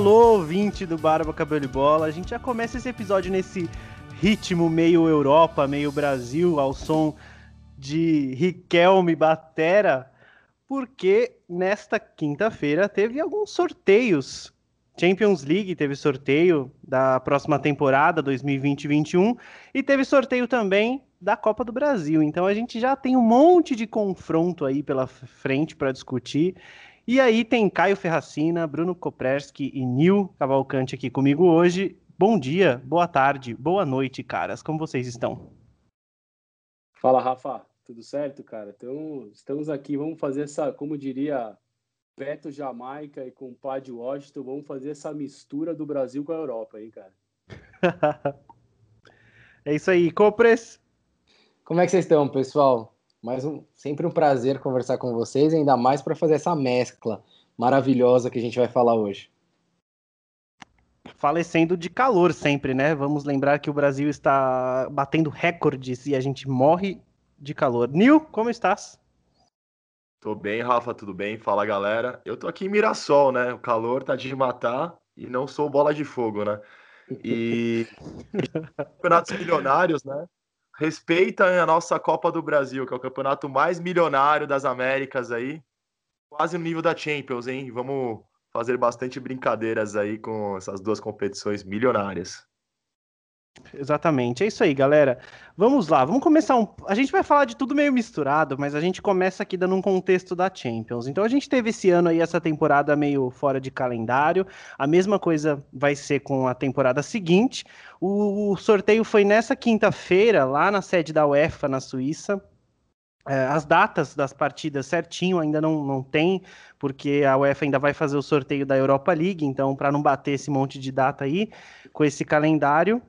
alô, ouvinte do Barba Cabelo e Bola. A gente já começa esse episódio nesse ritmo meio Europa, meio Brasil, ao som de Riquelme Batera, porque nesta quinta-feira teve alguns sorteios. Champions League teve sorteio da próxima temporada 2020-21 e teve sorteio também da Copa do Brasil. Então a gente já tem um monte de confronto aí pela frente para discutir. E aí tem Caio Ferracina, Bruno Kopreski e Nil Cavalcante aqui comigo hoje. Bom dia, boa tarde, boa noite, caras. Como vocês estão? Fala, Rafa. Tudo certo, cara? Então, estamos aqui, vamos fazer essa, como diria Beto Jamaica e compadre Washington, vamos fazer essa mistura do Brasil com a Europa, hein, cara? é isso aí, Copres. Como é que vocês estão, pessoal? Mais um, sempre um prazer conversar com vocês, ainda mais para fazer essa mescla maravilhosa que a gente vai falar hoje. Falecendo de calor sempre, né? Vamos lembrar que o Brasil está batendo recordes e a gente morre de calor. Nil, como estás? Tô bem, Rafa, tudo bem? Fala, galera. Eu tô aqui em Mirassol, né? O calor tá de matar e não sou bola de fogo, né? E campeonatos milionários, né? Respeita a nossa Copa do Brasil, que é o campeonato mais milionário das Américas aí. Quase no nível da Champions, hein? Vamos fazer bastante brincadeiras aí com essas duas competições milionárias. Exatamente, é isso aí, galera. Vamos lá, vamos começar um. A gente vai falar de tudo meio misturado, mas a gente começa aqui dando um contexto da Champions. Então a gente teve esse ano aí, essa temporada meio fora de calendário. A mesma coisa vai ser com a temporada seguinte. O, sorteio foi nessa quinta-feira, lá na sede da UEFA, na Suíça. É, as datas das partidas certinho ainda não, não tem, porque a UEFA ainda vai fazer o sorteio da Europa League, então, para não bater esse monte de data aí, com esse calendário,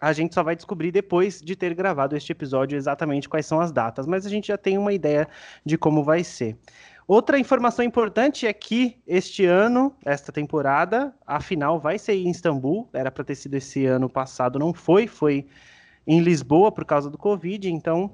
a gente só vai descobrir depois de ter gravado este episódio exatamente quais são as datas, mas a gente já tem uma ideia de como vai ser. Outra informação importante é que este ano, esta temporada, a final vai ser em Istambul. Era para ter sido esse ano passado, não foi, foi em Lisboa por causa do Covid. Então,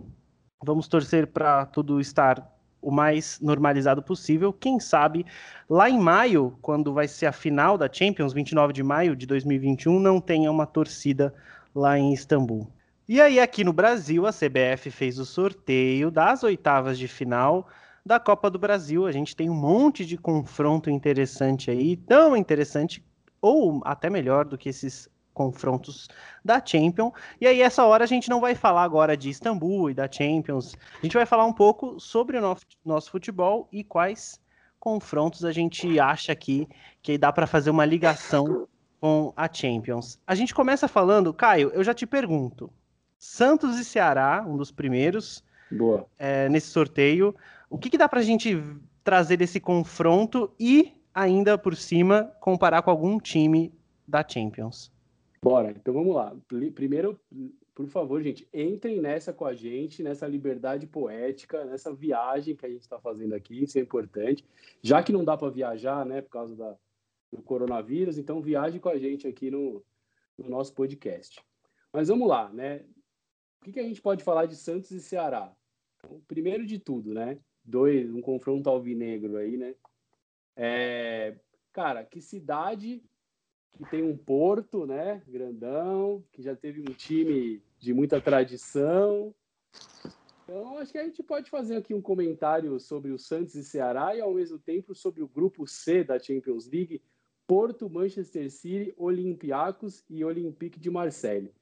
vamos torcer para tudo estar o mais normalizado possível. Quem sabe lá em maio, quando vai ser a final da Champions, 29 de maio de 2021, não tenha uma torcida lá em Istambul. E aí, aqui no Brasil, a CBF fez o sorteio das oitavas de final da Copa do Brasil. A gente tem um monte de confronto interessante aí, tão interessante ou até melhor do que esses confrontos da Champions. E aí, essa hora, a gente não vai falar agora de Istambul e da Champions. A gente vai falar um pouco sobre o nosso, nosso futebol e quais confrontos a gente acha aqui que dá para fazer uma ligação com a Champions. A gente começa falando, Caio, eu já te pergunto. Santos e Ceará, um dos primeiros é, nesse sorteio. O que, que dá para a gente trazer desse confronto e, ainda por cima, comparar com algum time da Champions? Bora, então vamos lá. Primeiro, por favor, gente, entrem nessa com a gente, nessa liberdade poética, nessa viagem que a gente está fazendo aqui, isso é importante. Já que não dá para viajar, né, por causa da, do coronavírus, então viaje com a gente aqui no, no nosso podcast. Mas vamos lá, né? O que, que a gente pode falar de Santos e Ceará? Então, primeiro de tudo, né? Dois, um confronto alvinegro aí, né? É, cara, que cidade que tem um porto, né? Grandão, que já teve um time de muita tradição. Então, acho que a gente pode fazer aqui um comentário sobre o Santos e Ceará e, ao mesmo tempo, sobre o grupo C da Champions League, Porto, Manchester City, Olympiacos e Olympique de Marseille.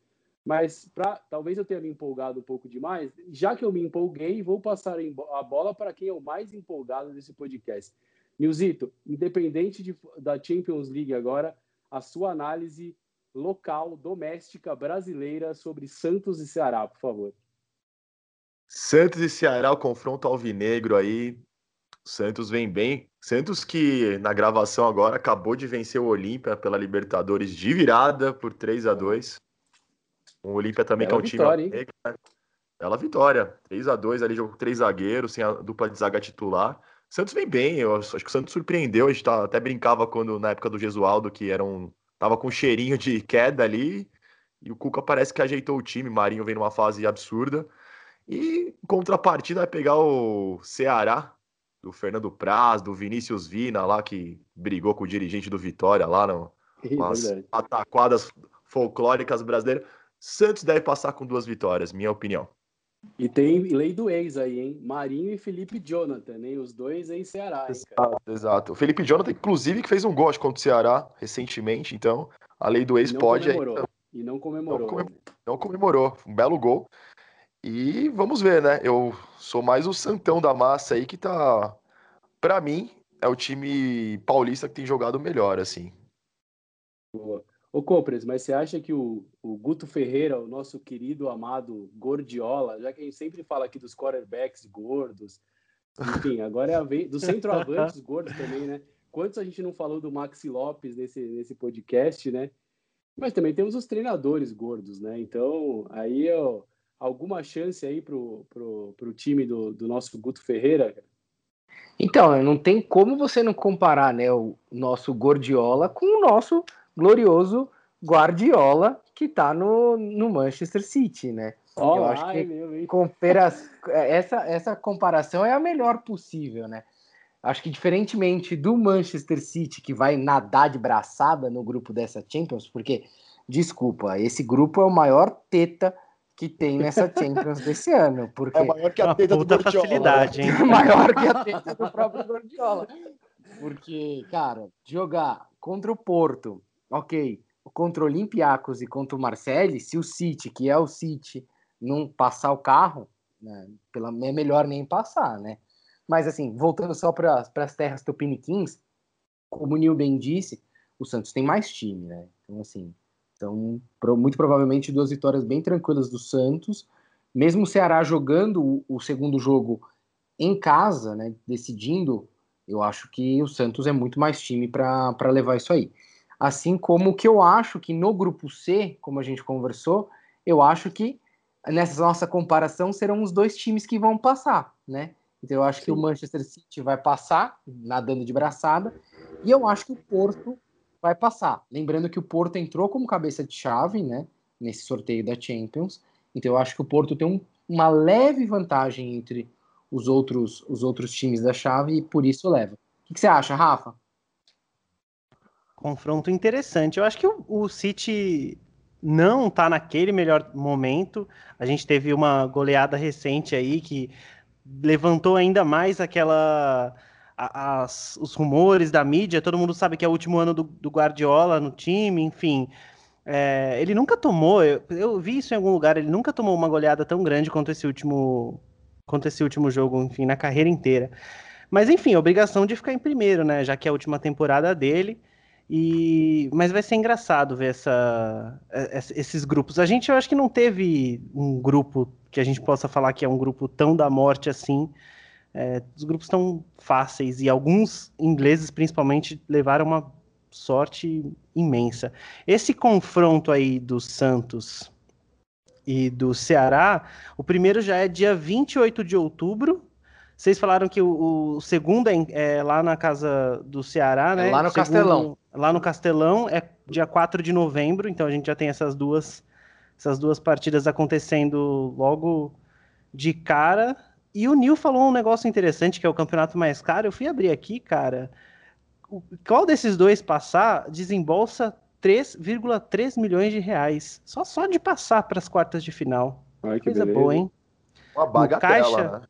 Mas pra, talvez eu tenha me empolgado um pouco demais. Já que eu me empolguei, vou passar a bola para quem é o mais empolgado desse podcast. Nilzito, independente de, da Champions League agora, a sua análise local, doméstica, brasileira sobre Santos e Ceará, por favor. Santos e Ceará, o confronto alvinegro aí. Santos vem bem. Santos que na gravação agora acabou de vencer o Olímpia pela Libertadores de virada por 3 a 2 O Olímpia também Bela que é um vitória, time. Hein? Bela vitória. 3 a 2 ali, jogou com três zagueiros, sem a dupla de zaga titular. Santos vem bem, eu acho que o Santos surpreendeu. A gente tá, até brincava quando na época do Gesualdo, que era um. tava com um cheirinho de queda ali. E o Cuca parece que ajeitou o time. Marinho vem numa fase absurda. E em contrapartida vai pegar o Ceará, do Fernando Praz, do Vinícius Vina lá, que brigou com o dirigente do Vitória lá no, As ataquadas folclóricas brasileiras. Santos deve passar com duas vitórias, minha opinião. E tem lei do ex aí, hein? Marinho e Felipe Jonathan, hein? Os dois em Ceará, hein, exato, exato. O Felipe Jonathan, inclusive, que fez um gol contra o Ceará recentemente, então a lei do ex não pode. Comemorou. Aí, E não comemorou. Não comemorou, não comemorou. Um belo gol. E vamos ver, né? Eu sou mais o Santão da massa aí que tá. Pra mim, é o time paulista que tem jogado melhor, assim. Boa. Ô, Compres, mas você acha que o, o, Guto Ferreira, o nosso querido, amado Gordiola, já que a gente sempre fala aqui dos quarterbacks gordos, enfim, agora é a vez dos centroavantes gordos também, né? Quantos a gente não falou do Maxi Lopes nesse, nesse podcast, né? Mas também temos os treinadores gordos, né? Então, aí, ó, alguma chance aí pro, pro, pro time do, do nosso Guto Ferreira? Então, não tem como você não comparar, né, o nosso Gordiola com o nosso glorioso Guardiola que tá no, no Manchester City, né? Oh, Eu acho ai, que meu, compara... essa, essa comparação é a melhor possível, né? Acho que diferentemente do Manchester City, que vai nadar de braçada no grupo dessa Champions, porque, desculpa, esse grupo é o maior teta que tem nessa Champions desse ano. Porque... É maior que a teta do Guardiola. facilidade, hein? maior que a teta do próprio Guardiola. Porque, cara, jogar contra o Porto, ok, contra o Olympiacos e contra o Marseille, se o City, que é o City, não passar o carro, né, pela, é melhor nem passar, né? Mas, assim, voltando só para as terras tupiniquins, como o Nil bem disse, o Santos tem mais time, né? Então, assim, então, muito provavelmente duas vitórias bem tranquilas do Santos. Mesmo o Ceará jogando o, segundo jogo em casa, né, decidindo, eu acho que o Santos é muito mais time para levar isso aí. Assim como que eu acho que no grupo C, como a gente conversou, eu acho que nessa nossa comparação serão os dois times que vão passar, né? Então eu acho Sim. que o Manchester City vai passar, nadando de braçada, e eu acho que o Porto vai passar. Lembrando que o Porto entrou como cabeça de chave, né? Nesse sorteio da Champions. Então eu acho que o Porto tem um, uma leve vantagem entre os outros, os outros times da chave e por isso leva. O que, você acha, Rafa? confronto interessante. Eu acho que o, o City não está naquele melhor momento. A gente teve uma goleada recente aí que levantou ainda mais aquela as, os rumores da mídia. Todo mundo sabe que é o último ano do, do Guardiola no time, enfim. É, ele nunca tomou, eu, eu, vi isso em algum lugar, ele nunca tomou uma goleada tão grande quanto esse último, quanto esse último jogo, enfim, na carreira inteira. Mas enfim, obrigação de ficar em primeiro, né? Já que é a última temporada dele. E, mas vai ser engraçado ver essa, é, esses grupos. A gente, eu acho que não teve um grupo que a gente possa falar que é um grupo tão da morte assim. É, os grupos tão fáceis e alguns ingleses, principalmente, levaram uma sorte imensa. Esse confronto aí do Santos e do Ceará, o primeiro já é dia 28 de outubro vocês falaram que o, o segundo é, é, lá na casa do Ceará, né? É lá no segundo, Castelão. Lá no Castelão é dia 4 de novembro, então a gente já tem essas duas, essas duas partidas acontecendo logo de cara. E o Nil falou um negócio interessante, que é o campeonato mais caro. Eu fui abrir aqui, cara. Qual desses dois passar desembolsa 3,3 milhões de reais? Só, só de passar para as quartas de final. Ai, Coisa beleza. boa, hein? Uma bagatela, caixa, né?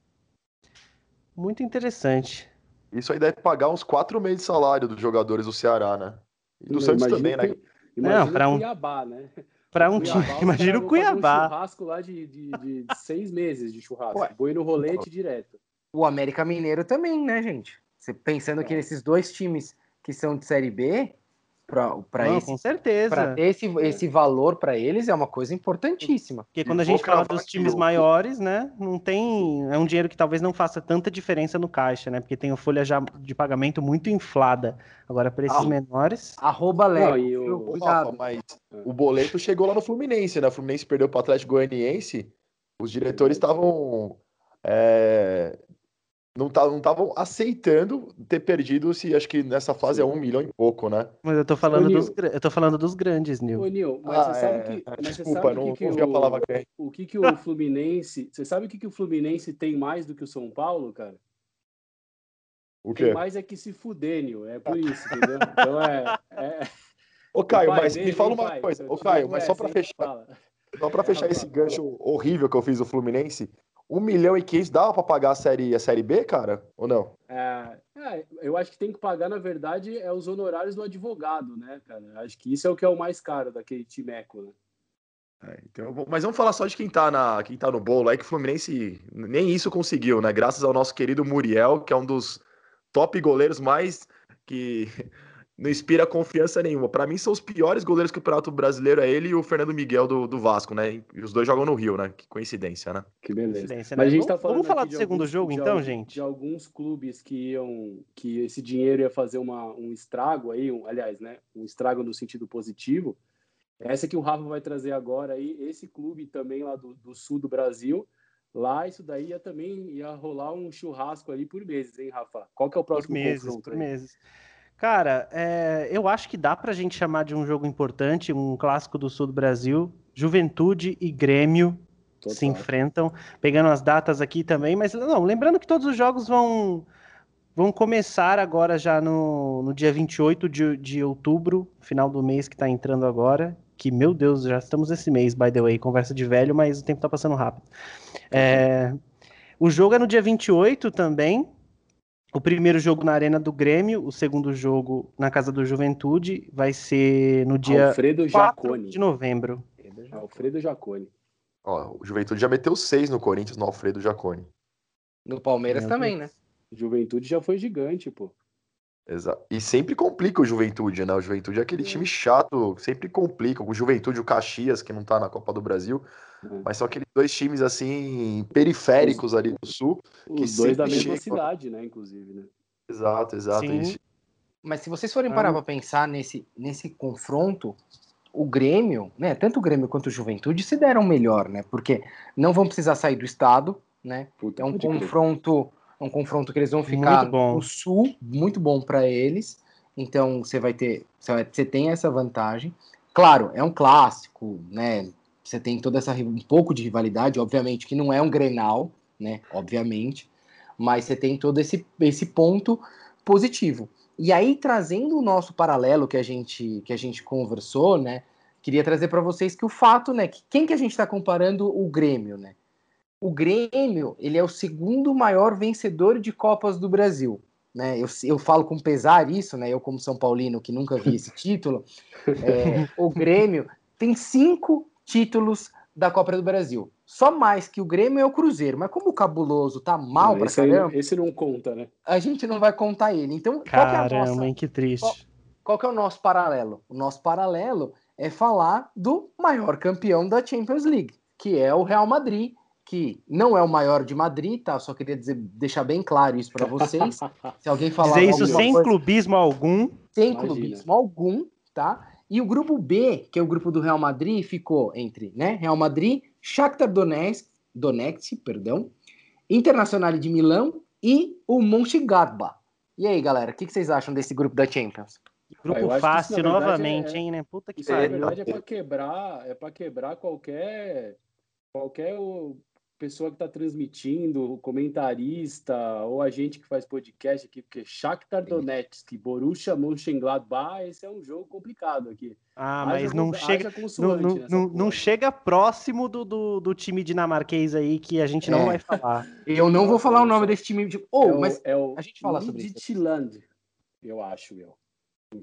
Muito interessante. Isso aí deve pagar uns quatro meses de salário dos jogadores do Ceará, né? E do Não, Santos também, né? que- Imagina Não, pra o um- Cuiabá, né? Para um Cuiabá, time, imagina o Cuiabá. Um churrasco lá de, de, de- seis meses de churrasco. Ué. Boi no rolete direto. O América Mineiro também, né, gente? Você pensando que esses dois times que são de Série B, para esse, com certeza. pra ter esse, esse valor para eles é uma coisa importantíssima. Porque quando a gente fala dos times maiores, né, não tem, é um dinheiro que talvez não faça tanta diferença no caixa, né, porque tem a folha já de pagamento muito inflada. Agora para esses Ah. menores, Arroba Lego. Não, e o- viu? Ô, Cuidado. Rafa, mas o boleto chegou lá no Fluminense, né? O Fluminense perdeu para o Atlético Goianiense. Os diretores estavam. é, não estavam aceitando ter perdido, se acho que nessa fase é um milhão e pouco, né? mas eu tô falando Nil. dos, eu tô falando dos grandes, Ô, Nil. Nil, mas Ah, você sabe é, que. é, desculpa, sabe não, o que, que não ouvi a o, palavra grande. o que, que o Fluminense. Você sabe o que, que o Fluminense tem mais do que o São Paulo, cara? O Tem quê? mais é que se fuder, Nil. É por isso, entendeu? Então é. é- Ô, Caio, mas me fala uma pai, coisa. Ô, Caio, mas só para fechar. Fala. Só para fechar esse gancho horrível que eu fiz do Fluminense, um milhão e quinze dava para pagar a série, a série B, cara? Ou não? É, é, eu acho que tem que pagar, na verdade, é os honorários do advogado, né, cara? Acho que isso é o que é o mais caro daquele timeco, né? É, então, mas vamos falar só de quem tá, na, quem tá no bolo aí, que o Fluminense nem isso conseguiu, né? Graças ao nosso querido Muriel, que é um dos top goleiros mais que não inspira confiança nenhuma. Para mim, são os piores goleiros que o Prato Brasileiro é ele e o Fernando Miguel do, do Vasco, né? E os dois jogam no Rio, né? Que coincidência, né? Que beleza. Mas né? a gente tá falando vamos falar do segundo alguns, jogo, então, de, gente? De alguns clubes que iam. que esse dinheiro ia fazer uma, um estrago aí, um, aliás, né? Um estrago no sentido positivo. Essa que o Rafa vai trazer agora aí, esse clube também lá do, do sul do Brasil. Lá, isso daí ia também ia rolar um churrasco ali por meses, hein, Rafa? Qual que é o próximo por meses, confronto? Por aí? meses. Cara, é, eu acho que dá pra gente chamar de um jogo importante, um clássico do sul do Brasil. Juventude e Grêmio Total. se enfrentam, pegando as datas aqui também, mas não, lembrando que todos os jogos vão, vão começar agora já no, no dia 28 de, de outubro, final do mês que tá entrando agora. Que, meu Deus, já estamos esse mês, by the way, conversa de velho, mas o tempo tá passando rápido. É, o jogo é no dia 28 também, o primeiro jogo na Arena do Grêmio, o segundo jogo na Casa do Juventude, vai ser no dia Alfredo 4 Jacone. de novembro. Alfredo Jacone. Ó, o Juventude já meteu seis no Corinthians no Alfredo Jacone. No Palmeiras Meu também, Deus. né? Juventude já foi gigante, pô. Exato. E sempre complica o Juventude, né? O Juventude é aquele time chato, sempre complica. O Juventude, o Caxias, que não tá na Copa do Brasil. É. Mas são aqueles dois times, assim, periféricos ali do Sul. Que Os dois da mesma chegam... cidade, né? Inclusive, né? Exato, exato. Mas se vocês forem parar ah. pra pensar nesse, nesse confronto, o Grêmio, né? Tanto o Grêmio quanto o Juventude se deram melhor, né? Porque não vão precisar sair do estado, né? Puta, é um confronto é um confronto que eles vão ficar no sul, muito bom para eles. Então você vai ter, você tem essa vantagem. Claro, é um clássico, né? Você tem toda essa um pouco de rivalidade, obviamente que não é um Grenal, né? Obviamente, mas você tem todo esse esse ponto positivo. E aí trazendo o nosso paralelo que a gente que a gente conversou, né? Queria trazer para vocês que o fato, né, que quem que a gente está comparando o Grêmio, né? O Grêmio ele é o segundo maior vencedor de Copas do Brasil. Né? Eu, eu falo com pesar isso, né? Eu, como São Paulino, que nunca vi esse título, é, o Grêmio tem cinco títulos da Copa do Brasil. Só mais que o Grêmio é o Cruzeiro. Mas como o cabuloso tá mal não, pra caramba. Aí, esse não conta, né? A gente não vai contar ele. Então, caramba, qual que é a nossa, que triste. Qual, qual que é o nosso paralelo? O nosso paralelo é falar do maior campeão da Champions League, que é o Real Madrid, que não é o maior de Madrid, tá? Só queria dizer, deixar bem claro isso para vocês. Se alguém falar Dizer isso sem coisa, clubismo algum. Sem Imagina. clubismo algum, tá? E o grupo B, que é o grupo do Real Madrid, ficou entre, né, Real Madrid, Shakhtar Donetsk, Donetsk, perdão, Internacional de Milão e o Mönchengladbach. E aí, galera, o que, que vocês acham desse grupo da Champions? Grupo ah, fácil novamente, é, hein, né? Puta que pariu. Na verdade é para quebrar, é para quebrar qualquer qualquer pessoa que está transmitindo, o comentarista ou a gente que faz podcast aqui, porque Shakhtar Donetsk, Borussia Mönchengladbach, esse é um jogo complicado aqui. Ah, haja mas não chega não, não, não, não, chega próximo do, do, do, time dinamarquês aí que a gente não é. vai falar. Eu não vou falar o nome desse time. De... Oh, é o, mas é o a gente fala sobre isso. eu acho, eu.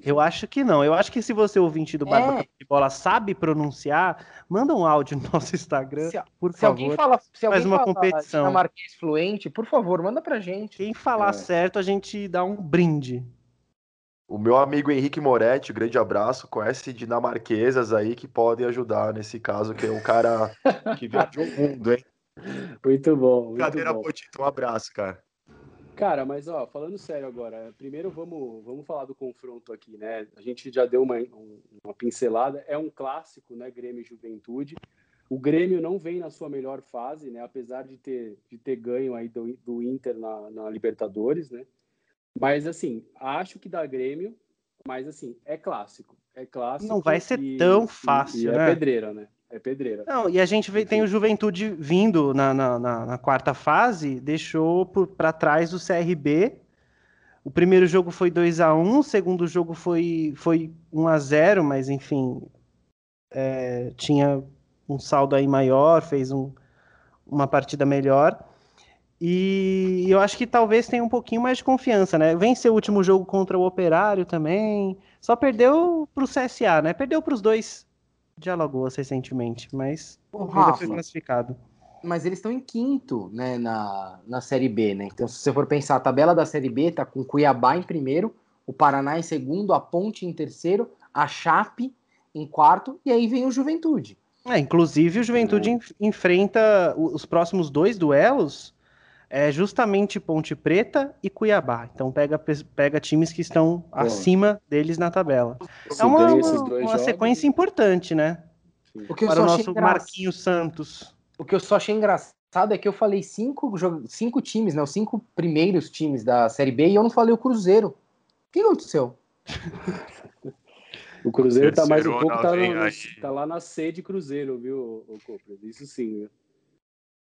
Eu acho que não. Eu acho que se você ouvinte do Barba é. de Bola sabe pronunciar, manda um áudio no nosso Instagram, se, por se favor. Alguém fala, se alguém faz uma competição. Dinamarquês fluente, por favor, manda pra gente. Quem falar é. certo, a gente dá um brinde. O meu amigo Henrique Moretti, grande abraço, conhece dinamarquesas aí que podem ajudar nesse caso, que é um cara que viajou o mundo, hein? Muito bom. Muito Cadeira bom. Potito, um abraço, cara. Cara, mas ó, falando sério agora, primeiro vamos, vamos falar do confronto aqui, né? A gente já deu uma, uma pincelada, é um clássico, né? Grêmio e Juventude. O Grêmio não vem na sua melhor fase, né? Apesar de ter, de ter ganho aí do, do Inter na, na Libertadores, né? Mas assim, acho que dá Grêmio, mas assim, é clássico. É clássico. Não vai ser e, tão fácil, e, e é né? É pedreira, né? É pedreira. Não, e a gente vê, tem o Juventude vindo na, na, na, na quarta fase, deixou para trás o CRB, O primeiro jogo foi 2 a 1 o segundo jogo foi, foi 1 a 0 mas enfim, é, tinha um saldo aí maior, fez um, uma partida melhor. E eu acho que talvez tenha um pouquinho mais de confiança, né? Venceu o último jogo contra o Operário também. Só perdeu para o CSA, né? Perdeu para os dois de Alagoas recentemente, mas Ô, ainda foi classificado. mas eles estão em quinto, né, na, na Série B, né? Então, se você for pensar, a tabela da Série B tá com Cuiabá em primeiro, o Paraná em segundo, a Ponte em terceiro, a Chape em quarto, e aí vem o Juventude. É, inclusive o Juventude enf- enfrenta o- os próximos dois duelos é justamente Ponte Preta e Cuiabá. Então pega, pe- pega times que estão acima deles na tabela. É uma, uma- uma jogos, sequência importante, né? O que eu Para só o achei nosso engraçado- Marquinhos Santos. O que eu só achei engraçado é que eu falei cinco, cinco times, né? Os cinco primeiros times da Série B e eu não falei o Cruzeiro. O que aconteceu? O Cruzeiro tá mais um pouco, tá, no- tá lá na sede Cruzeiro, viu, o Copras? Isso sim, viu?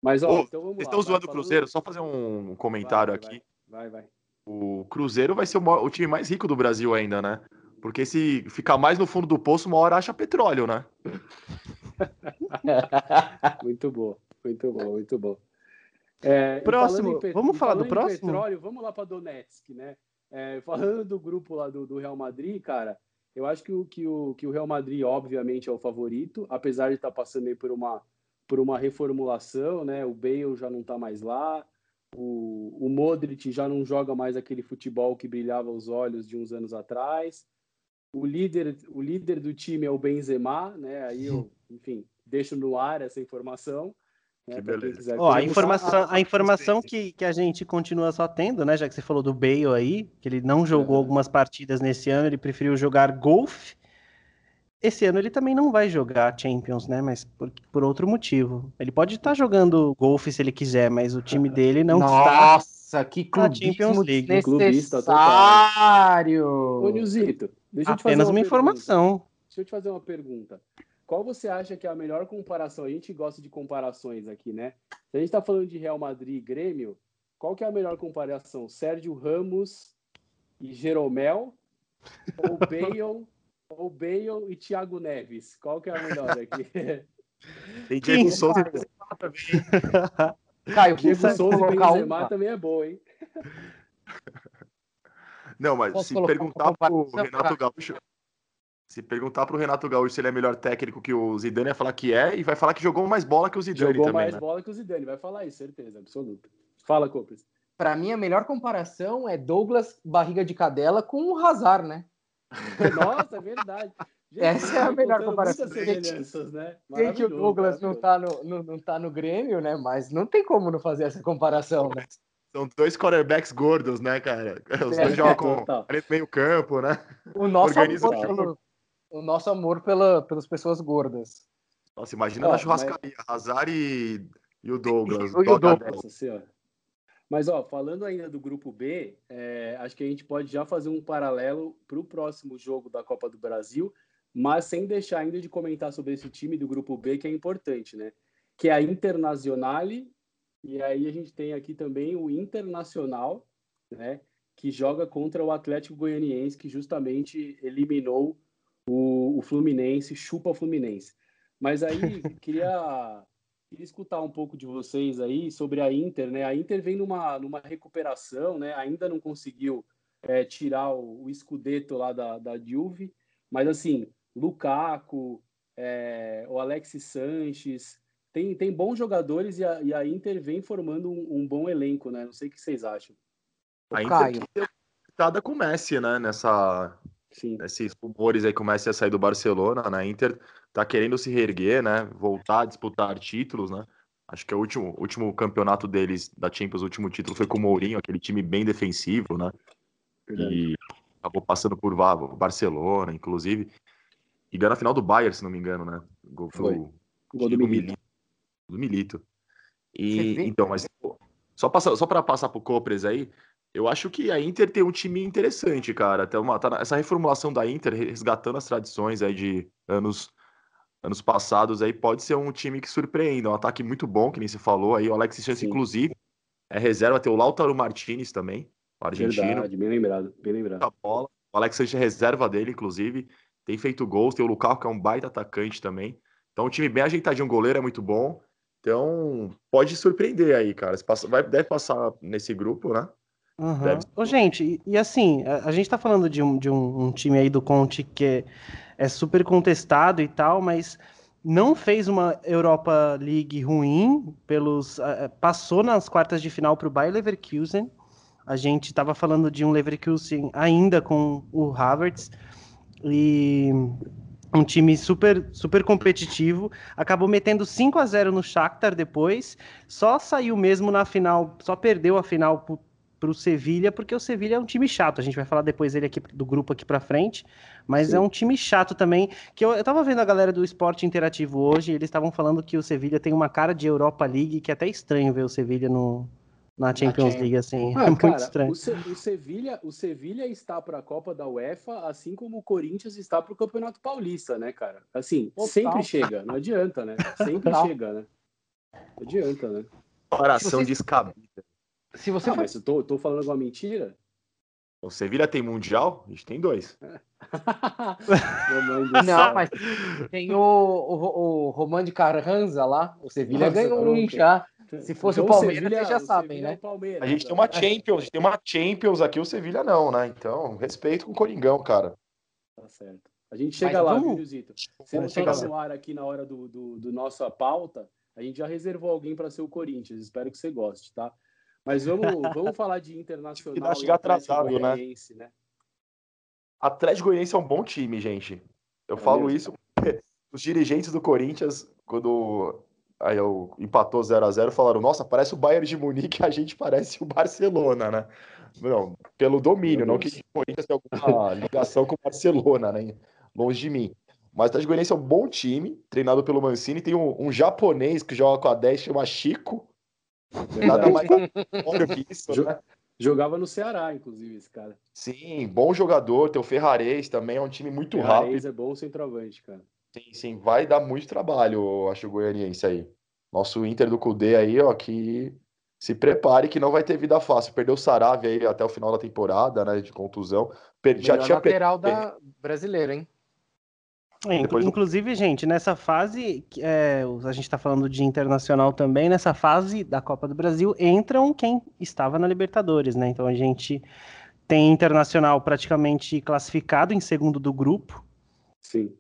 Mas, ó, Ô, então vamos Vocês lá. estão vai zoando o Cruzeiro? Só fazer um comentário Vai, vai, aqui. Vai, vai. O Cruzeiro vai ser o, maior- o time mais rico do Brasil ainda, né? Porque se ficar mais no fundo do poço, uma hora acha petróleo, né? Muito bom, muito bom, muito bom. É, Próximo, falando em pe- vamos falar do próximo? Petróleo, vamos lá para Donetsk, né? É, falando do grupo lá do, do Real Madrid, cara, eu acho que o, que, o, que o Real Madrid, obviamente, é o favorito, apesar de estar passando aí por uma, por uma reformulação, né? O Bale já não está mais lá, o, o Modric já não joga mais aquele futebol que brilhava os olhos de uns anos atrás. O líder, o líder do time é o Benzema, né? Aí eu, enfim, deixo no ar essa informação. Né, Que beleza. Ó, a informação, a informação que, que a gente continua só tendo, né? Já que você falou do Bale aí, que ele não jogou Uhum. algumas partidas nesse ano, ele preferiu jogar golfe. Esse ano ele também não vai jogar Champions, né? Mas por, por outro motivo. Ele pode estar jogando golfe se ele quiser, mas o time dele não está. Nossa, que clubismo desnecessário. Ô, Nilzito, deixa eu te fazer Apenas uma, uma informação. Deixa eu te fazer uma pergunta. Qual você acha que é a melhor comparação? A gente gosta de comparações aqui, né? Se a gente está falando de Real Madrid e Grêmio, qual que é a melhor comparação? Sérgio Ramos e Jeromel? Ou Bale, ou Bale e Thiago Neves? Qual que é a melhor aqui? Tem Quem Diego Souza sabe? também. Caio, Diego Souza e Benzema uma? também é bom, hein? Não, mas Posso se perguntar pro Renato Gaúcho. Se perguntar pro Renato Gaúcho se ele é melhor técnico que o Zidane, vai falar que é, e vai falar que jogou mais bola que o Zidane Jogou também, mais né? bola que o Zidane, vai falar isso, certeza, absoluta. Fala, Copres. Pra mim, a melhor comparação é Douglas Barriga de Cadela com o Hazard, né? Nossa, é verdade. Gente, Essa é a tá melhor comparação. Muitas semelhanças, né? Sei que o Douglas não tá no, no- não tá no Grêmio, né? Mas não tem como não fazer essa comparação, né? São dois quarterbacks gordos, né, cara? Os É, dois jogam total. ali no meio campo, né? O nosso Organiza amor, o pelo, o nosso amor pela, pelas pessoas gordas. Nossa, imagina Ó, na churrascaria, Hazard e, e o Douglas. E o Toca Douglas. Nossa senhora. Mas, ó, falando ainda do grupo B, é, acho que a gente pode já fazer um paralelo para o próximo jogo da Copa do Brasil, mas sem deixar ainda de comentar sobre esse time do grupo B, que é importante, né? Que é a Internazionale, e aí a gente tem aqui também o Internacional, né? Que joga contra o Atlético Goianiense, que justamente eliminou o, o Fluminense, chupa o Fluminense. Mas aí, queria Queria escutar um pouco de vocês aí sobre a Inter, né? A Inter vem numa, numa recuperação, né? Ainda não conseguiu é, tirar o, o Scudetto lá da, da Juve, mas assim, Lukaku, é, o Alexis Sanches, tem, tem bons jogadores e a, e a Inter vem formando um, um bom elenco, né? Não sei o que vocês acham. A Caio. Inter que deu com o Messi, né? Nessa, Sim. esses rumores aí Messi ia sair do Barcelona, né? A Inter tá querendo se reerguer, né? Voltar a disputar títulos, né? Acho que é o último, último campeonato deles, da Champions, o último título foi com o Mourinho, aquele time bem defensivo, né? E acabou passando por Barcelona, inclusive. E ganhou na final do Bayern, se não me engano, né? Gol Foi. do, Gol do Milito. do Milito. E, então, mas só, passar, só para passar pro Copres aí, eu acho que a Inter tem um time interessante, cara. Tem uma, tá essa reformulação da Inter, resgatando as tradições aí de anos, anos passados, aí pode ser um time que surpreenda. Um ataque muito bom, que nem se falou aí. O Alexis Chance, Sim. inclusive, é reserva. Tem o Lautaro Martinez também, o argentino. Verdade, bem lembrado, bem lembrado. A bola. O Alex Sanchez é reserva dele, inclusive. Tem feito gols. Tem o Lukaku, que é um baita atacante também. Então, um time bem ajeitadinho. O goleiro é muito bom. Então, pode surpreender aí, cara. Vai, deve passar nesse grupo, né? Uhum. Ô, gente, e, e, assim, a, a, gente tá falando de, um, de um, um, time aí do Conte que é, é super contestado e tal, mas não fez uma Europa League ruim, pelos uh, passou nas quartas de final para o Bayer Leverkusen. A gente estava falando de um Leverkusen ainda com o Havertz e um time super super competitivo, acabou metendo 5 a 0 no Shakhtar depois, só saiu mesmo na final, só perdeu a final para o Sevilha, porque o Sevilha é um time chato. A gente vai falar depois dele aqui do grupo aqui para frente, mas Sim. é um time chato também. Que eu, eu tava vendo a galera do esporte interativo hoje, eles estavam falando que o Sevilha tem uma cara de Europa League, que é até estranho ver o Sevilha no, na Champions League, assim. Ah, é muito cara, estranho. O, Se, o, Sevilha, o Sevilha está para a Copa da UEFA, assim como o Corinthians está para o Campeonato Paulista, né, cara? Assim, Total. sempre chega, não adianta, né? Sempre chega, né? Não adianta, né? Coração descabida. Se você ah, for... mas eu tô, tô falando alguma mentira? O Sevilha tem mundial? A gente tem dois. não, mas tem o, o, o Roman de Carranza lá. O Sevilha Nossa, ganhou um já. Se fosse então, o Palmeiras, Sevilha, vocês já sabem, né? É a gente tem uma Champions, a gente tem uma Champions aqui, o Sevilha não, né? Então, respeito com o Coringão, cara. Tá certo. A gente chega Mas lá, viu, Zito? Se não chegar no ar aqui na hora do, do, do nossa pauta, a gente já reservou alguém para ser o Corinthians. Espero que você goste, tá? Mas vamos, vamos falar de internacional. chegar atrasado, né? né? Atlético Goianiense é um bom time, gente. Eu é falo mesmo? isso porque os dirigentes do Corinthians, quando aí eu empatou 0 a 0 falaram: Nossa, parece o Bayern de Munique, a gente parece o Barcelona, né? Não, pelo domínio, não que o Corinthians tenha alguma ligação com o Barcelona, né? Longe de mim. Mas o Atlético Goianiense é um bom time, treinado pelo Mancini. Tem um, um japonês que joga com a 10, chama Chico. Nada mais que isso, né? Jogava no Ceará, inclusive, esse cara. Sim, bom jogador. Tem o Ferrarez também, é um time muito Ferrarez rápido. é bom centroavante, cara. Sim, sim, vai dar muito trabalho, acho, o goianiense aí. Nosso Inter do Cudê aí, ó, que se prepare que não vai ter vida fácil. Perdeu o Sarave aí até o final da temporada, né, de contusão. Per... Já tinha lateral per... da brasileira, hein? É, inclusive, gente, nessa fase, é, a gente está falando de internacional também, nessa fase da Copa do Brasil entram quem estava na Libertadores, né? Então a gente tem internacional praticamente classificado em segundo do grupo. Sim.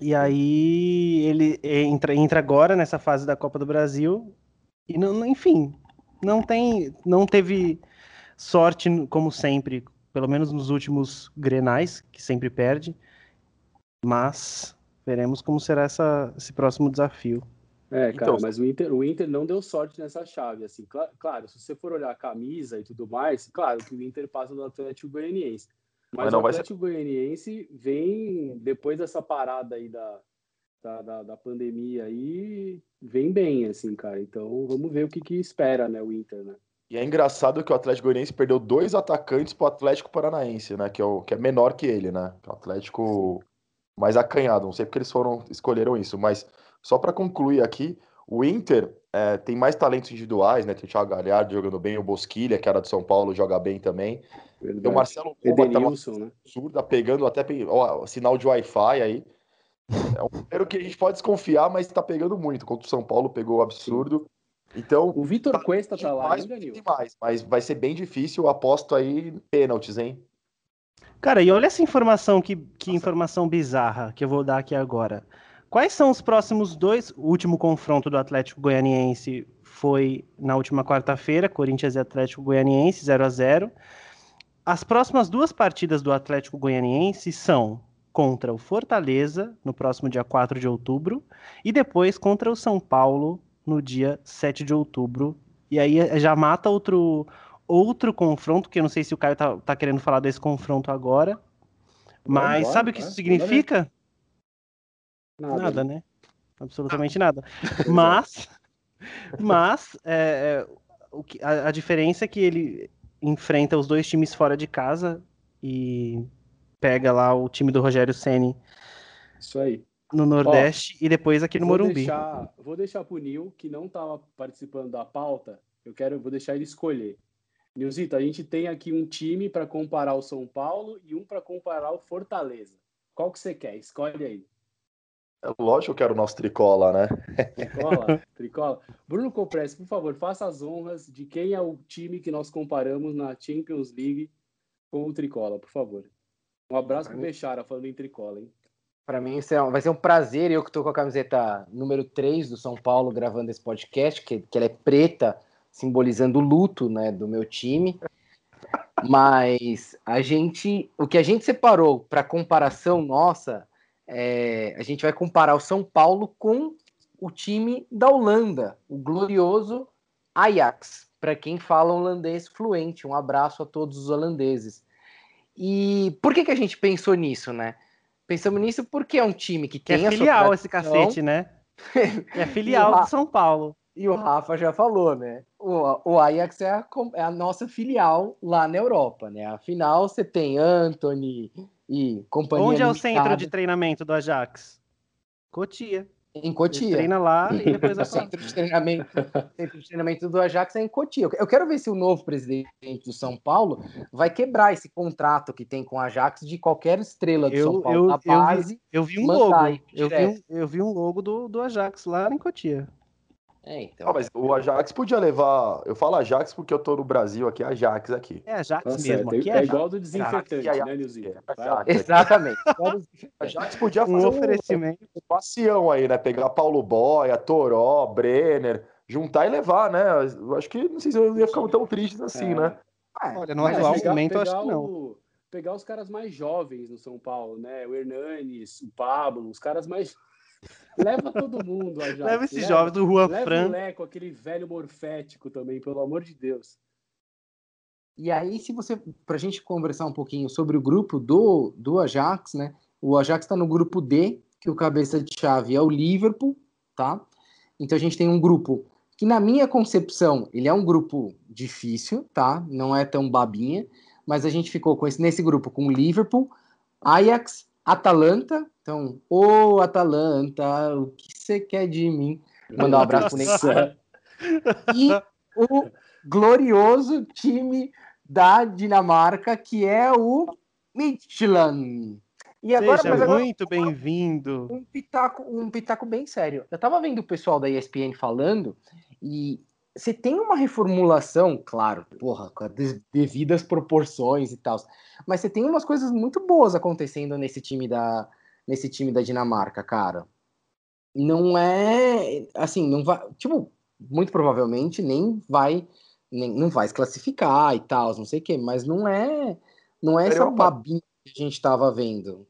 E aí ele entra, entra agora nessa fase da Copa do Brasil e não, enfim, não tem, não teve sorte como sempre, pelo menos nos últimos Grenais, que sempre perde. Mas veremos como será essa, esse próximo desafio. É, cara, então, mas o Inter, o Inter não deu sorte nessa chave, assim, claro, claro, se você for olhar a camisa e tudo mais, claro que o Inter passa do Atlético Goianiense, mas, mas o Atlético ser... Goianiense vem, depois dessa parada aí da, da, da, da, pandemia aí, vem bem, assim, cara, então vamos ver o que que espera, né, o Inter, né. E é engraçado que o Atlético Goianiense perdeu dois atacantes pro Atlético Paranaense, né, que é, o, que é menor que ele, né, o Atlético mais acanhado. Não sei porque eles foram escolheram isso, mas só para concluir aqui, o Inter é, tem mais talentos individuais, né? Tem o Thiago Galhardo jogando bem, o Bosquilha, que era do São Paulo, joga bem também. Verdade. Tem o Marcelo Lomba, tá né? surda, pegando até ó, sinal de Wi-Fi aí. É um número que a gente pode desconfiar, mas tá pegando muito. Contra o São Paulo pegou absurdo. Então, o Vitor tá Cuesta tá lá ainda, demais, mas vai ser bem difícil, aposto aí pênaltis, hein? Cara, e olha essa informação, que, que informação bizarra que eu vou dar aqui agora. Quais são os próximos dois? O último confronto do Atlético Goianiense foi na última quarta-feira, Corinthians e Atlético Goianiense, 0 a 0 As próximas duas partidas do Atlético Goianiense são contra o Fortaleza, no próximo dia 4 de outubro, e depois contra o São Paulo, no dia 7 de outubro. E aí já mata outro, outro confronto, que eu não sei se o Caio tá, tá querendo falar desse confronto agora. Mas embora, sabe o que isso significa? Nada, nada né? Absolutamente nada. Mas, mas é, é, o que, a, a, diferença é que ele enfrenta os dois times fora de casa e pega lá o time do Rogério Ceni. Isso aí. No Nordeste Ó, e depois aqui no vou Morumbi. Deixar, vou deixar pro Nil, que não estava participando da pauta, eu quero, vou deixar ele escolher. Nilzito, a gente tem aqui um time para comparar o São Paulo e um para comparar o Fortaleza. Qual que você quer? Escolhe aí. É lógico que eu quero o nosso tricola, né? Tricola, tricola. Bruno Copress, por favor, faça as honras de quem é o time que nós comparamos na Champions League com o Tricola, por favor. Um abraço pro Bechara falando em Tricola, hein? Para mim isso é, vai ser um prazer, eu que estou com a camiseta número 3 do São Paulo gravando esse podcast, que, que ela é preta, simbolizando o luto né, do meu time. Mas a gente, o que a gente separou para comparação nossa, é, a gente vai comparar o São Paulo com o time da Holanda, o glorioso Ajax, para quem fala holandês fluente. Um abraço a todos os holandeses. E por que, que a gente pensou nisso, né? Pensamos nisso porque é um time que tem que é filial esse cacete, né? é filial do São Paulo. E o Rafa já falou, né? O, o Ajax é a, é a, nossa filial lá na Europa, né? Afinal, você tem Anthony e companhia. Onde é o centro de treinamento do Ajax? Cotia. Em Cotia. treina lá e depois o centro de treinamento, centro de treinamento do Ajax é em Cotia. Eu quero ver se o novo presidente do São Paulo vai quebrar esse contrato que tem com o Ajax de qualquer estrela do eu, São Paulo. Eu, base, eu, vi, eu vi um logo. Eu vi eu vi um logo do, do Ajax lá em Cotia. É, então. Ah, mas o Ajax podia levar. Eu falo Ajax porque eu tô no Brasil aqui, Ajax aqui. É Ajax Nossa, mesmo. Aqui é, é igual do desinfetante, Ajax, né, Nilzinho? É, Exatamente. Ajax podia fazer um oferecimento. Um, um passeão aí, né? Pegar Paulo Boia, Toró, Brenner, juntar e levar, né? Eu acho que não sei se eu ia ficar tão triste assim, é. né? Olha, no atual pegar, momento, pegar acho que não. O, pegar os caras mais jovens no São Paulo, né? O Hernanes, o Pablo, os caras mais Leva todo mundo, Ajax. Leva esses jovens do Juan Leva Fran. o Leco, aquele velho morfético também, pelo amor de Deus. E aí, se você, pra gente conversar um pouquinho sobre o grupo do, do Ajax, né? O Ajax está no grupo D, que o cabeça de chave é o Liverpool, tá? Então a gente tem um grupo que, na minha concepção, ele é um grupo difícil, tá? Não é tão babinha, mas a gente ficou com esse, nesse grupo com Liverpool, Ajax, Atalanta, então, ô Atalanta, o que você quer de mim? Mandar um abraço pro Neymar. E o glorioso time da Dinamarca, que é o Midtjylland. E agora, Seja agora, muito bem-vindo. Um pitaco, um pitaco bem sério. Eu tava vendo o pessoal da ESPN falando e você tem uma reformulação, claro, porra, com as devidas proporções e tal, mas você tem umas coisas muito boas acontecendo nesse time da, nesse time da Dinamarca, cara. Não é, assim, não vai, tipo, muito provavelmente nem vai, nem, não vai se classificar e tal, não sei o quê, mas não é, não é essa babinha que a gente tava vendo.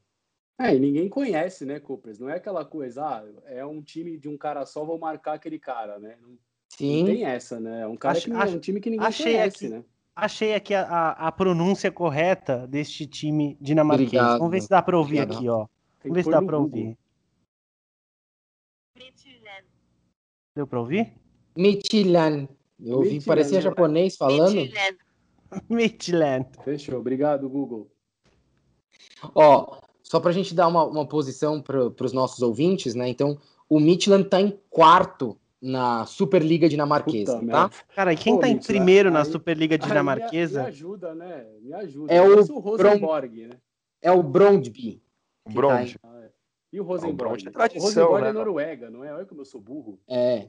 É, e ninguém conhece, né, Coopers? Não é aquela coisa, ah, é um time de um cara só, vou marcar aquele cara, né? Não Sim. Não tem essa, né? É um cara que, é um time que ninguém achei conhece, aqui, né? Achei aqui a, a, a, pronúncia correta deste time dinamarquês. Obrigado. Vamos ver se dá para ouvir Obrigado. aqui, ó. Vamos ver se dá para ouvir. Deu para ouvir? Midtjylland. Eu ouvi, parecia japonês falando. Midtjylland. Fechou. Obrigado, Google. Ó, só para a gente dar uma, uma posição para os nossos ouvintes, né? Então, o Midtjylland está em quarto na Superliga dinamarquesa, Puta, tá? Cara, e quem Pô, tá em primeiro aí, na Superliga dinamarquesa? Me, me, ajuda, né? Me ajuda. É o, o Rosenborg, né? É o Brondby. Brond. Tá ah, é. E o Rosenborg? É tradição, o Rosenborg né? é Noruega, não é? Olha como eu sou burro. É.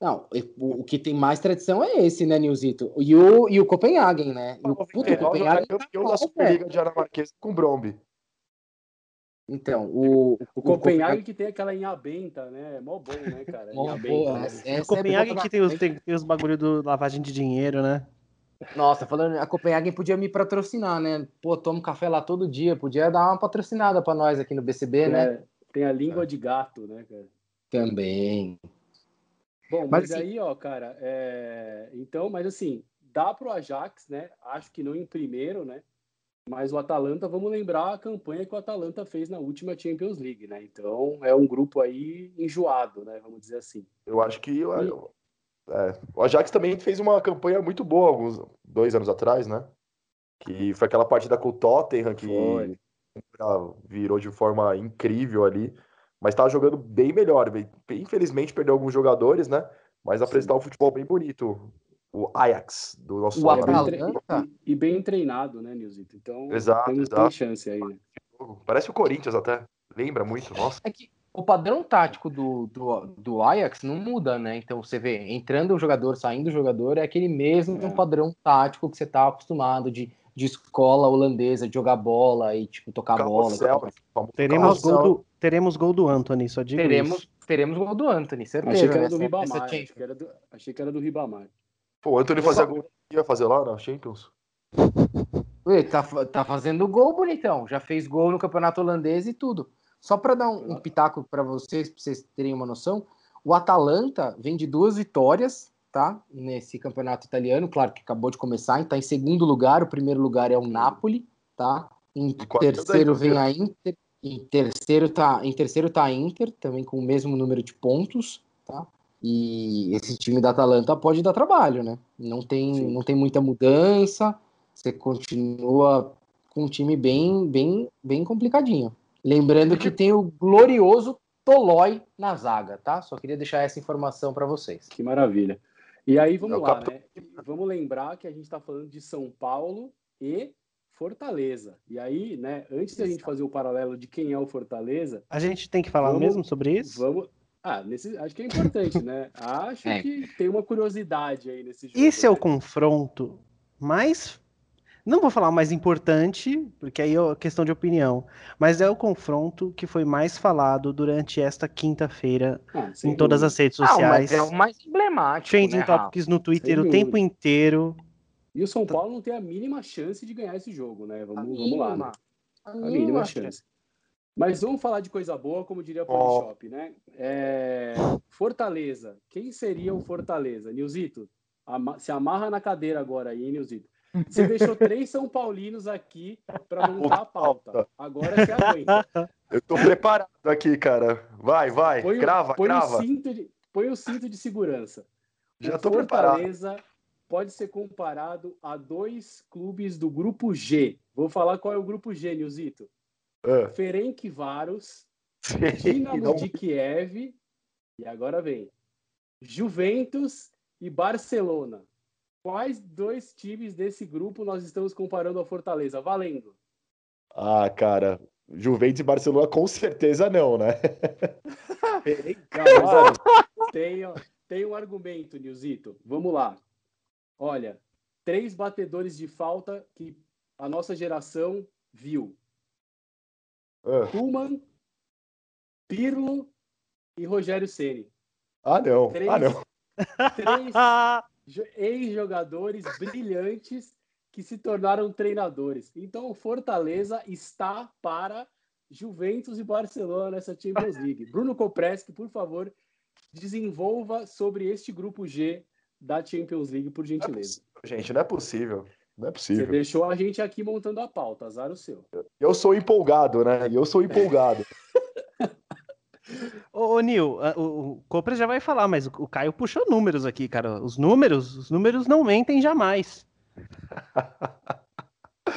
Não, o, o que tem mais tradição é esse, né, Nilzito? E o, e o Copenhagen, né? E o, puto, o Copenhagen é campeão da Superliga dinamarquesa com o Bromby. Então, o, o, o Copenhague que tem aquela Inhabenta, né? É mó bom, né, cara? Mó boa. Né? O Copenhague que tem os, tem, tem os bagulho do lavagem de dinheiro, né? Nossa, falando, a Copenhague podia me patrocinar, né? Pô, tomo café lá todo dia, podia dar uma patrocinada para nós aqui no BCB, é, né? Tem a língua de gato, né, cara? Também. Bom, mas, mas assim, aí, ó, cara, é... então, mas assim, dá pro Ajax, né? Acho que não em primeiro, né? Mas o Atalanta, vamos lembrar a campanha que o Atalanta fez na última Champions League, né? Então é um grupo aí enjoado, né? Vamos dizer assim. Eu acho que eu, eu, é, o Ajax também fez uma campanha muito boa alguns dois anos atrás, né? Que foi aquela partida com o Tottenham que foi. virou de forma incrível ali, mas estava jogando bem melhor. Infelizmente perdeu alguns jogadores, né? Mas apresentar um futebol bem bonito o Ajax, do nosso O Atalanta? e, e bem treinado, né, Nilzito? Então, Exato, temos exato. tem chance aí, né? Parece o Corinthians até. Lembra muito, nossa. É que o padrão tático do, do, do Ajax não muda, né? Então você vê, entrando o jogador, saindo o jogador, é aquele mesmo É. padrão tático que você tá acostumado de, de escola holandesa, de jogar bola e, tipo, tocar bola. Carrossel, né? Famoso Teremos gol, do, teremos gol do Anthony, só digo Teremos, isso. teremos gol do Anthony, certeza. Achei que era do Ribamar. Achei que era do, achei que era do Ribamar. Pô, o Anthony fazia gol. Ia fazer lá na Champions? Ué, tá, tá fazendo gol, bonitão. Já fez gol no campeonato holandês e tudo. Só para dar um, um pitaco para vocês, para vocês terem uma noção, o Atalanta vem de duas vitórias, tá? Nesse campeonato italiano, claro que acabou de começar, está em segundo lugar. O primeiro lugar é o Napoli, tá? Em quarto terceiro vem a Inter. Em terceiro tá, em terceiro tá a Inter, também com o mesmo número de pontos, tá? E esse time da Atalanta pode dar trabalho, né? Não tem, Sim. não tem muita mudança. Você continua com um time bem, bem, bem complicadinho. Lembrando que tem o glorioso Tolói na zaga, tá? Só queria deixar essa informação para vocês. Que maravilha. E aí, vamos É lá, né? Vamos lembrar que a gente está falando de São Paulo e Fortaleza. E aí, né, antes da gente fazer o paralelo de quem é o Fortaleza, A gente tem que falar Vamos- mesmo sobre isso? vamos. Ah, nesse, acho que é importante, né? Acho É. que tem uma curiosidade aí nesse jogo. Esse é o né? confronto mais. Não vou falar o mais importante, porque aí é questão de opinião, mas é o confronto que foi mais falado durante esta quinta-feira Ah, em todas as redes Ah, sociais. mas é o mais emblemático, Trending né? Topics no Twitter Sem o tempo dúvida. inteiro. E o São Paulo não tem a mínima chance de ganhar esse jogo, né? A Vamos, vamos lá. né? A A mínima mínima chance. Mas vamos falar de coisa boa, como diria o Ó. Polishop, né? É, Fortaleza. Quem seria o Fortaleza? Nilzito, ama- se amarra na cadeira agora aí, hein, Nilzito? Você deixou três São Paulinos aqui para montar a pauta. Agora você aguenta. Eu tô preparado aqui, cara. Vai, vai. Põe, o- grava, põe grava. O cinto de, põe o cinto de segurança. Já O tô preparado. Fortaleza pode ser comparado a dois clubes do grupo G. Vou falar qual é o grupo G, Nilzito. Ah. Ferencváros, Dinamo Não- de Kiev e agora vem Juventus e Barcelona. Quais dois times desse grupo nós estamos comparando ao Fortaleza? Valendo. Ah, cara. Juventus e Barcelona com certeza não, né? Não, olha, tem, tem um argumento, Nilzito. Vamos lá. Olha, três batedores de falta que a nossa geração viu. Ah, Kuman, Pirlo e Rogério Ceni. Ah, não. Três, Ah, não. três ex-jogadores brilhantes que se tornaram treinadores. Então, o Fortaleza está para Juventus e Barcelona nessa Champions League. Bruno Kopreski, por favor, desenvolva sobre este grupo G da Champions League, por Não é gentileza. gente, não é possível. Não é Você possível. deixou a gente aqui montando a pauta, azar o seu. Eu sou empolgado, né? Eu sou empolgado. Ô, ô Nil, o, o Copra já vai falar, mas o, o Caio puxou números aqui, cara. Os números, os números não mentem jamais.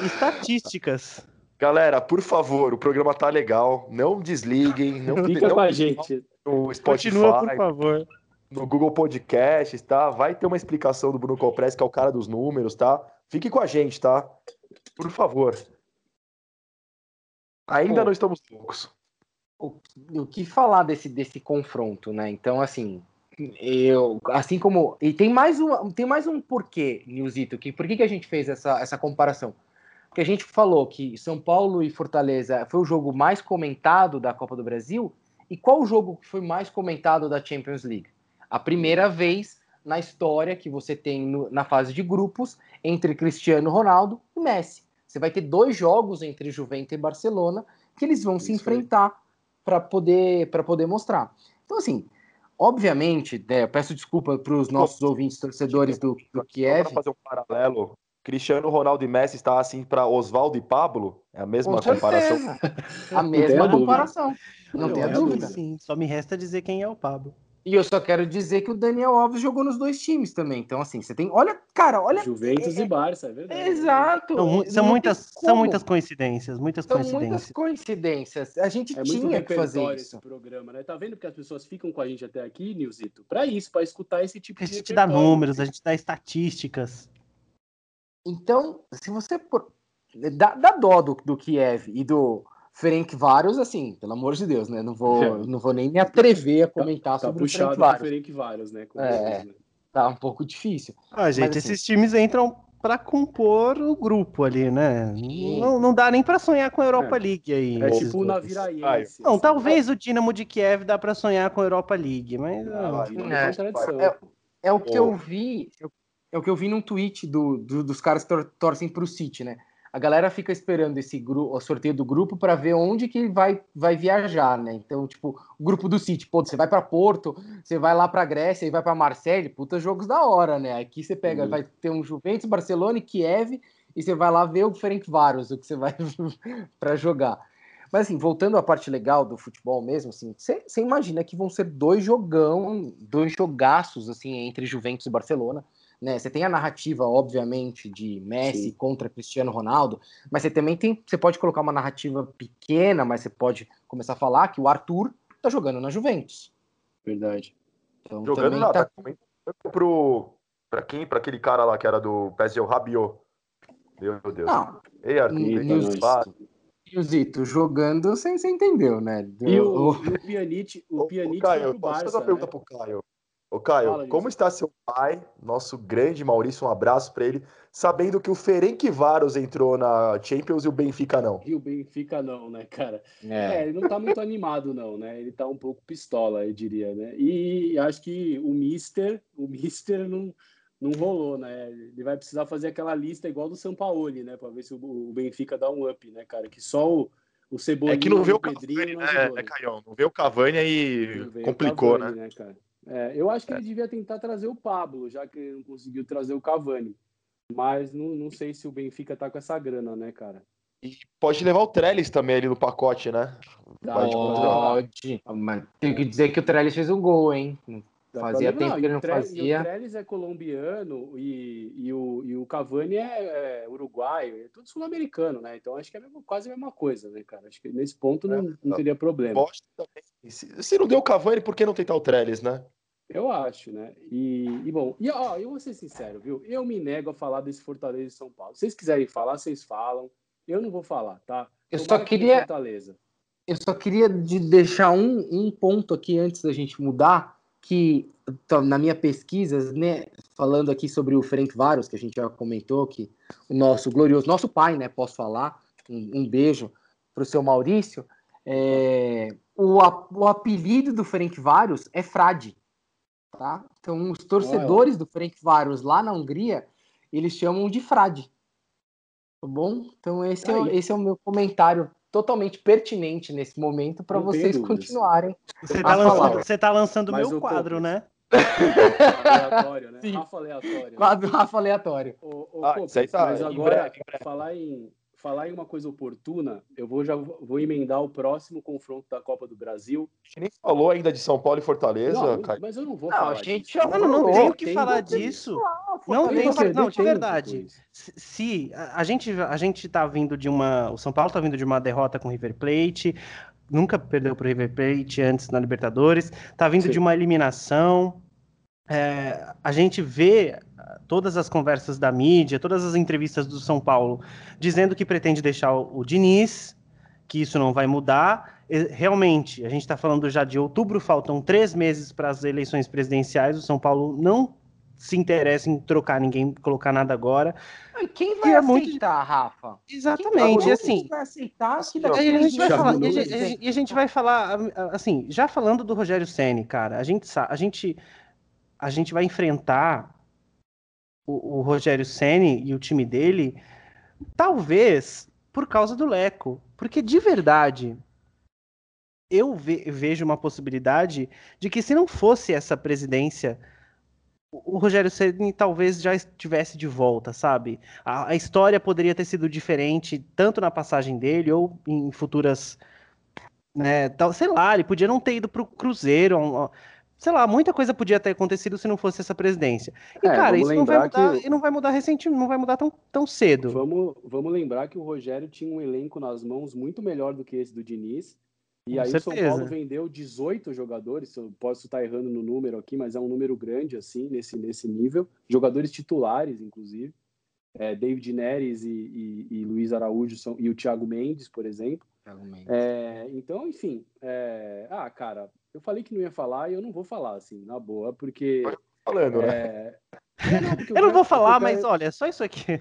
Estatísticas. Galera, por favor, o programa tá legal. Não desliguem. Não, Fica não com a gente. no Spotify, Continua, por favor. no Google Podcasts, tá? Vai ter uma explicação do Bruno Compress, que é o cara dos números, tá? Fique com a gente, tá? Por favor. Ainda Pô. não estamos loucos. O, o que falar desse, desse confronto, né? Então, assim, eu, assim como. E tem mais um, tem mais um porquê, Nilzito, que por que, que a gente fez essa, essa comparação? Porque a gente falou que São Paulo e Fortaleza foi o jogo mais comentado da Copa do Brasil. E qual o jogo que foi mais comentado da Champions League? A primeira vez na história que você tem no- na fase de grupos entre Cristiano Ronaldo e Messi. Você vai ter dois jogos entre Juventus e Barcelona que eles vão se Isso aí. enfrentar para poder para poder mostrar. Então assim, obviamente, né, eu peço desculpa para os nossos ouvintes torcedores do, do Kiev. para fazer um paralelo, Cristiano Ronaldo e Messi está assim para Oswaldo e Pablo? É a mesma Com comparação? certeza. A mesma comparação. Não Não tenha tenha dúvida. Sim, só me resta dizer quem é o Pablo. E eu só quero dizer que o Daniel Alves jogou nos dois times também. Então, assim, você tem. Olha, cara, olha. Juventus é, e Barça, é verdade. Exato. São, são muitas, são muitas coincidências, muitas são coincidências. muitas coincidências. A gente é tinha que fazer isso. programa, né? Tá vendo que as pessoas ficam com a gente até aqui, Nilzito? Para isso, para escutar esse tipo a de. A gente dá números, a gente dá estatísticas. Então, se você. Dá, dá dó do, do Kiev e do Ferenc Varos, assim, pelo amor de Deus, né? Não vou, é. não vou nem me atrever a tá, comentar tá, sobre tá o Ferenc Varos. Ferenc Varos, né? É, né? tá um pouco difícil. Ah, gente, Mas, assim, esses times entram para compor o grupo ali, né? Não, não dá nem para sonhar com a Europa é. League aí. É tipo o Naviraense. Não, talvez o Dinamo de Kiev dá para sonhar com a Europa League, mas não, não é, é, é, o que eu vi, é o que eu vi num tweet do, do dos caras que tor torcem pro City, né? A galera fica esperando esse grupo, o sorteio do grupo para ver onde que vai, vai viajar, né? Então, tipo, o grupo do City, pô, você vai para Porto, você vai lá para Grécia e vai para Marseille, puta jogos da hora, né? Aqui você pega, uhum. vai ter um Juventus, Barcelona e Kiev e você vai lá ver o Ferenc Varos, o que você vai para jogar. Mas assim, voltando à parte legal do futebol mesmo, assim, você imagina que vão ser dois jogão, dois jogaços assim entre Juventus e Barcelona né? Você tem a narrativa, obviamente, de Messi Sim. contra Cristiano Ronaldo, mas você também tem, você pode colocar uma narrativa pequena, mas você pode começar a falar que o Arthur tá jogando na Juventus. Verdade. Então, jogando lá, tá... tá pro para quem, para aquele cara lá que era do PSG, o Rabiot. Meu Deus. Não. Ei, Arthur, Nilzito, jogando, você, você entendeu, né? E o, o, o Pjanic, o Pjanic o Caio, posso fazer uma pergunta né? pro Caio? Ô, Caio, Fala, como está seu pai, nosso grande Maurício, um abraço para ele, sabendo que o Ferenc Varos entrou na Champions e o Benfica não? E o Benfica não, né, cara? É, é ele não tá muito animado, não, né? Ele tá um pouco pistola, eu diria, né? E acho que o Mister, o Mister não, não rolou, né? Ele vai precisar fazer aquela lista igual do São Paulo, né? Para ver se o, Benfica dá um up, né, cara? Que só o, o Cebolinha É que não vê o Cavani, né, né, Caio? Não vê o Cavani e complicou, Cavani, né? né cara? É, eu acho que é. ele devia tentar trazer o Pablo, já que ele não conseguiu trazer o Cavani. Mas não, não sei se o Benfica tá com essa grana, né, cara? E pode levar o Trellis também ali no pacote, né? Pode. pode. Mas tem que dizer que o Trellis fez um gol, hein? Fazia tempo que ele não fazia. O Trellis é colombiano e, e, o, e o Cavani é, é uruguaio, é tudo sul-americano, né? Então acho que é mesmo, quase a mesma coisa, né, cara? Acho que nesse ponto não, é, não teria problema. Se, se não deu o Cavani, por que não tentar o Trellis, né? Eu acho, né? E, e bom, e ó, eu vou ser sincero, viu? Eu me nego a falar desse Fortaleza de São Paulo. Se vocês quiserem falar, vocês falam. Eu não vou falar, tá? Eu só queria. Fortaleza. Eu só queria de deixar um, um ponto aqui antes da gente mudar, que na minha pesquisa, né, falando aqui sobre o Frank Varos, que a gente já comentou, que o nosso glorioso, nosso pai, né, posso falar, um, um beijo para o seu Maurício, é, o, o apelido do Frank Varos é Frade. Tá? Então, os torcedores do Frank Varos lá na Hungria, eles chamam de Frade. Tá bom? Então, esse, é, esse é o meu comentário totalmente pertinente nesse momento para vocês continuarem. Você está lançando, você tá lançando o meu quadro, né? aleatório, né? Sim. Rafa aleatório. Quadro Rafa aleatório. O, o, ah, tá mas agora, em breve, em breve. falar em falar em uma coisa oportuna, eu vou já vou emendar o próximo confronto da Copa do Brasil. A gente nem falou ainda de São Paulo e Fortaleza, não, Mas eu não vou não, falar. Gente, disso. Não, não, não tenho que falar disso. Não tem que, não, de verdade. Se a, gente a gente tá vindo de uma, o São Paulo tá vindo de uma derrota com o River Plate, nunca perdeu pro River Plate antes na Libertadores, tá vindo Sim. de uma eliminação. É, a gente vê todas as conversas da mídia, todas as entrevistas do São Paulo, dizendo que pretende deixar o, o Diniz, que isso não vai mudar. Realmente, a gente está falando já de outubro, faltam três meses para as eleições presidenciais. O São Paulo não se interessa em trocar ninguém, colocar nada agora. E quem vai é aceitar, muito... Rafa? Exatamente, quem assim. vai aceitar que a, gente vai falar, e a, gente, a gente vai falar, assim, já falando do Rogério Ceni, cara, a gente, a gente, a gente vai enfrentar o, o Rogério Ceni e o time dele, talvez por causa do Leco. Porque de verdade, eu ve vejo uma possibilidade de que se não fosse essa presidência, o Rogério Ceni talvez já estivesse de volta, sabe? A, a, história poderia ter sido diferente, tanto na passagem dele ou em futuras. Né, tal, sei lá, ele podia não ter ido para o Cruzeiro, sei lá, muita coisa podia ter acontecido se não fosse essa presidência. E, é, cara, isso não vai mudar, que... e não vai mudar recentemente, não vai mudar tão, tão cedo. Vamos, vamos lembrar que o Rogério tinha um elenco nas mãos muito melhor do que esse do Diniz. E Com aí certeza. o São Paulo vendeu 18 jogadores, eu posso estar errando no número aqui, mas é um número grande, assim, nesse, nesse nível. Jogadores titulares, inclusive. É, David Neres e, e, e, Luiz Araújo são, e o Thiago Mendes, por exemplo. É, então, enfim, é, ah, cara, eu falei que não ia falar e eu não vou falar, assim, na boa, porque. Falando, né? é... não, porque eu não vou falar, mas olha, é só isso aqui.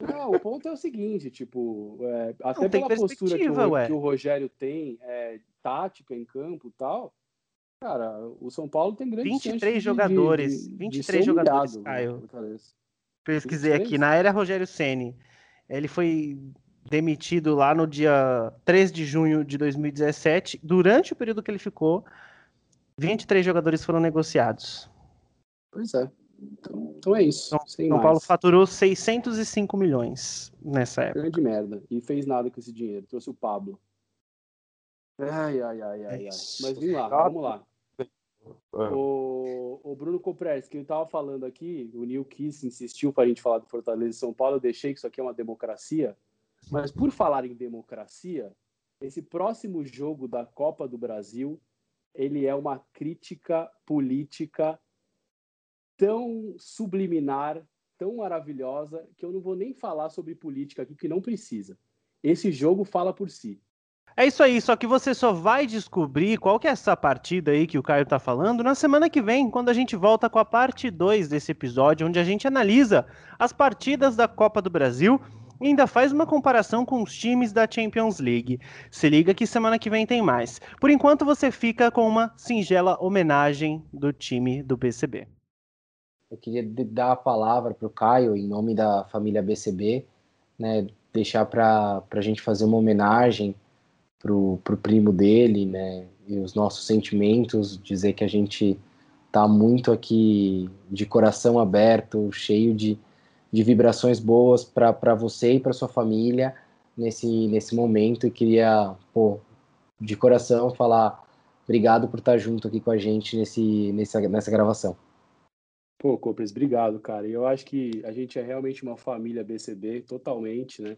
Não, o ponto é o seguinte, tipo, é, até não, pela postura que o, que o, Rogério tem, é, tática em campo e tal, cara, o São Paulo tem grande 23 jogadores, de, de, 23 de jogadores, humilhado, Caio. Pesquisei aqui, na era Rogério Ceni. Ele foi demitido lá no dia 3 de junho de 2017. Durante o período que ele ficou, 23 jogadores foram negociados. Pois é. Então, então é isso. Então, São mais. Paulo faturou 605 milhões nessa época. Grande merda. E fez nada com esse dinheiro. Trouxe o Pablo. Ai, ai, ai, ai, ai. Mas vem lá, vamos lá. O, o Bruno Copres, que ele estava falando aqui, o Neil Kiss insistiu para a gente falar do Fortaleza e São Paulo. Eu deixei que isso aqui é uma democracia. Mas por falar em democracia, esse próximo jogo da Copa do Brasil, ele é uma crítica política tão subliminar, tão maravilhosa, que eu não vou nem falar sobre política aqui, que não precisa. Esse jogo fala por si. É isso aí, só que você só vai descobrir qual que é essa partida aí que o Caio tá falando na semana que vem, quando a gente volta com a parte 2 desse episódio, onde a gente analisa as partidas da Copa do Brasil e ainda faz uma comparação com os times da Champions League. Se liga que semana que vem tem mais. Por enquanto você fica com uma singela homenagem do time do BCB. Eu queria dar a palavra para o Caio, em nome da família BCB, né, deixar para a gente fazer uma homenagem para o primo dele, né, e os nossos sentimentos, dizer que a gente está muito aqui de coração aberto, cheio de, de vibrações boas para você e para sua família nesse, nesse momento e queria, pô, de coração falar obrigado por estar junto aqui com a gente nesse, nessa, nessa gravação. Pô, Copres, obrigado, cara. Eu acho que a gente é realmente uma família BCB, totalmente, né?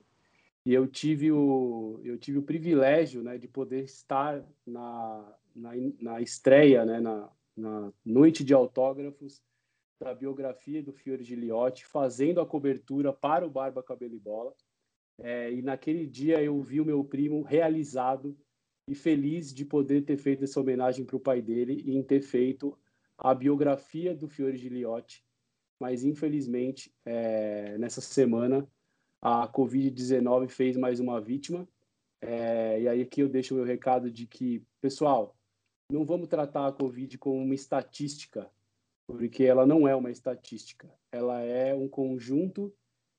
E eu tive o, eu tive o privilégio né, de poder estar na, na, na estreia, né, na, na noite de autógrafos da biografia do Fiore Giliotti, fazendo a cobertura para o Barba Cabelo e Bola. É, e naquele dia eu vi o meu primo realizado e feliz de poder ter feito essa homenagem para o pai dele e em ter feito a biografia do Fiore Giliotti. Mas, infelizmente, é, nessa semana, a Covid-19 fez mais uma vítima. É, e aí aqui eu deixo o meu recado de que, pessoal, não vamos tratar a Covid como uma estatística, porque ela não é uma estatística. Ela é um conjunto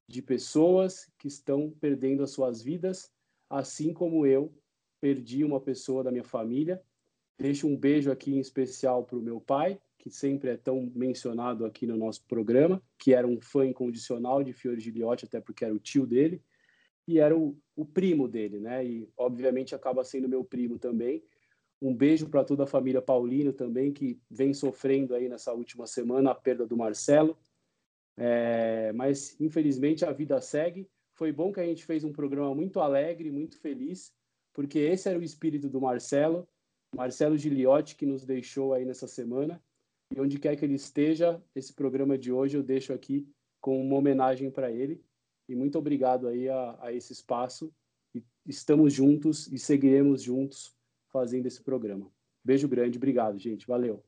de pessoas que estão perdendo as suas vidas, assim como eu perdi uma pessoa da minha família. Deixo um beijo aqui em especial para o meu pai, que sempre é tão mencionado aqui no nosso programa, que era um fã incondicional de Fiore Giliotti, até porque era o tio dele, e era o, o primo dele, né? E obviamente acaba sendo meu primo também. Um beijo para toda a família Paulino também, que vem sofrendo aí nessa última semana a perda do Marcelo. É, mas, infelizmente, a vida segue. Foi bom que a gente fez um programa muito alegre, muito feliz, porque esse era o espírito do Marcelo, Marcelo Giliotti, que nos deixou aí nessa semana. E onde quer que ele esteja, esse programa de hoje eu deixo aqui com uma homenagem para ele. E muito obrigado aí a, a esse espaço. E estamos juntos e seguiremos juntos fazendo esse programa. Beijo grande, obrigado, gente. Valeu.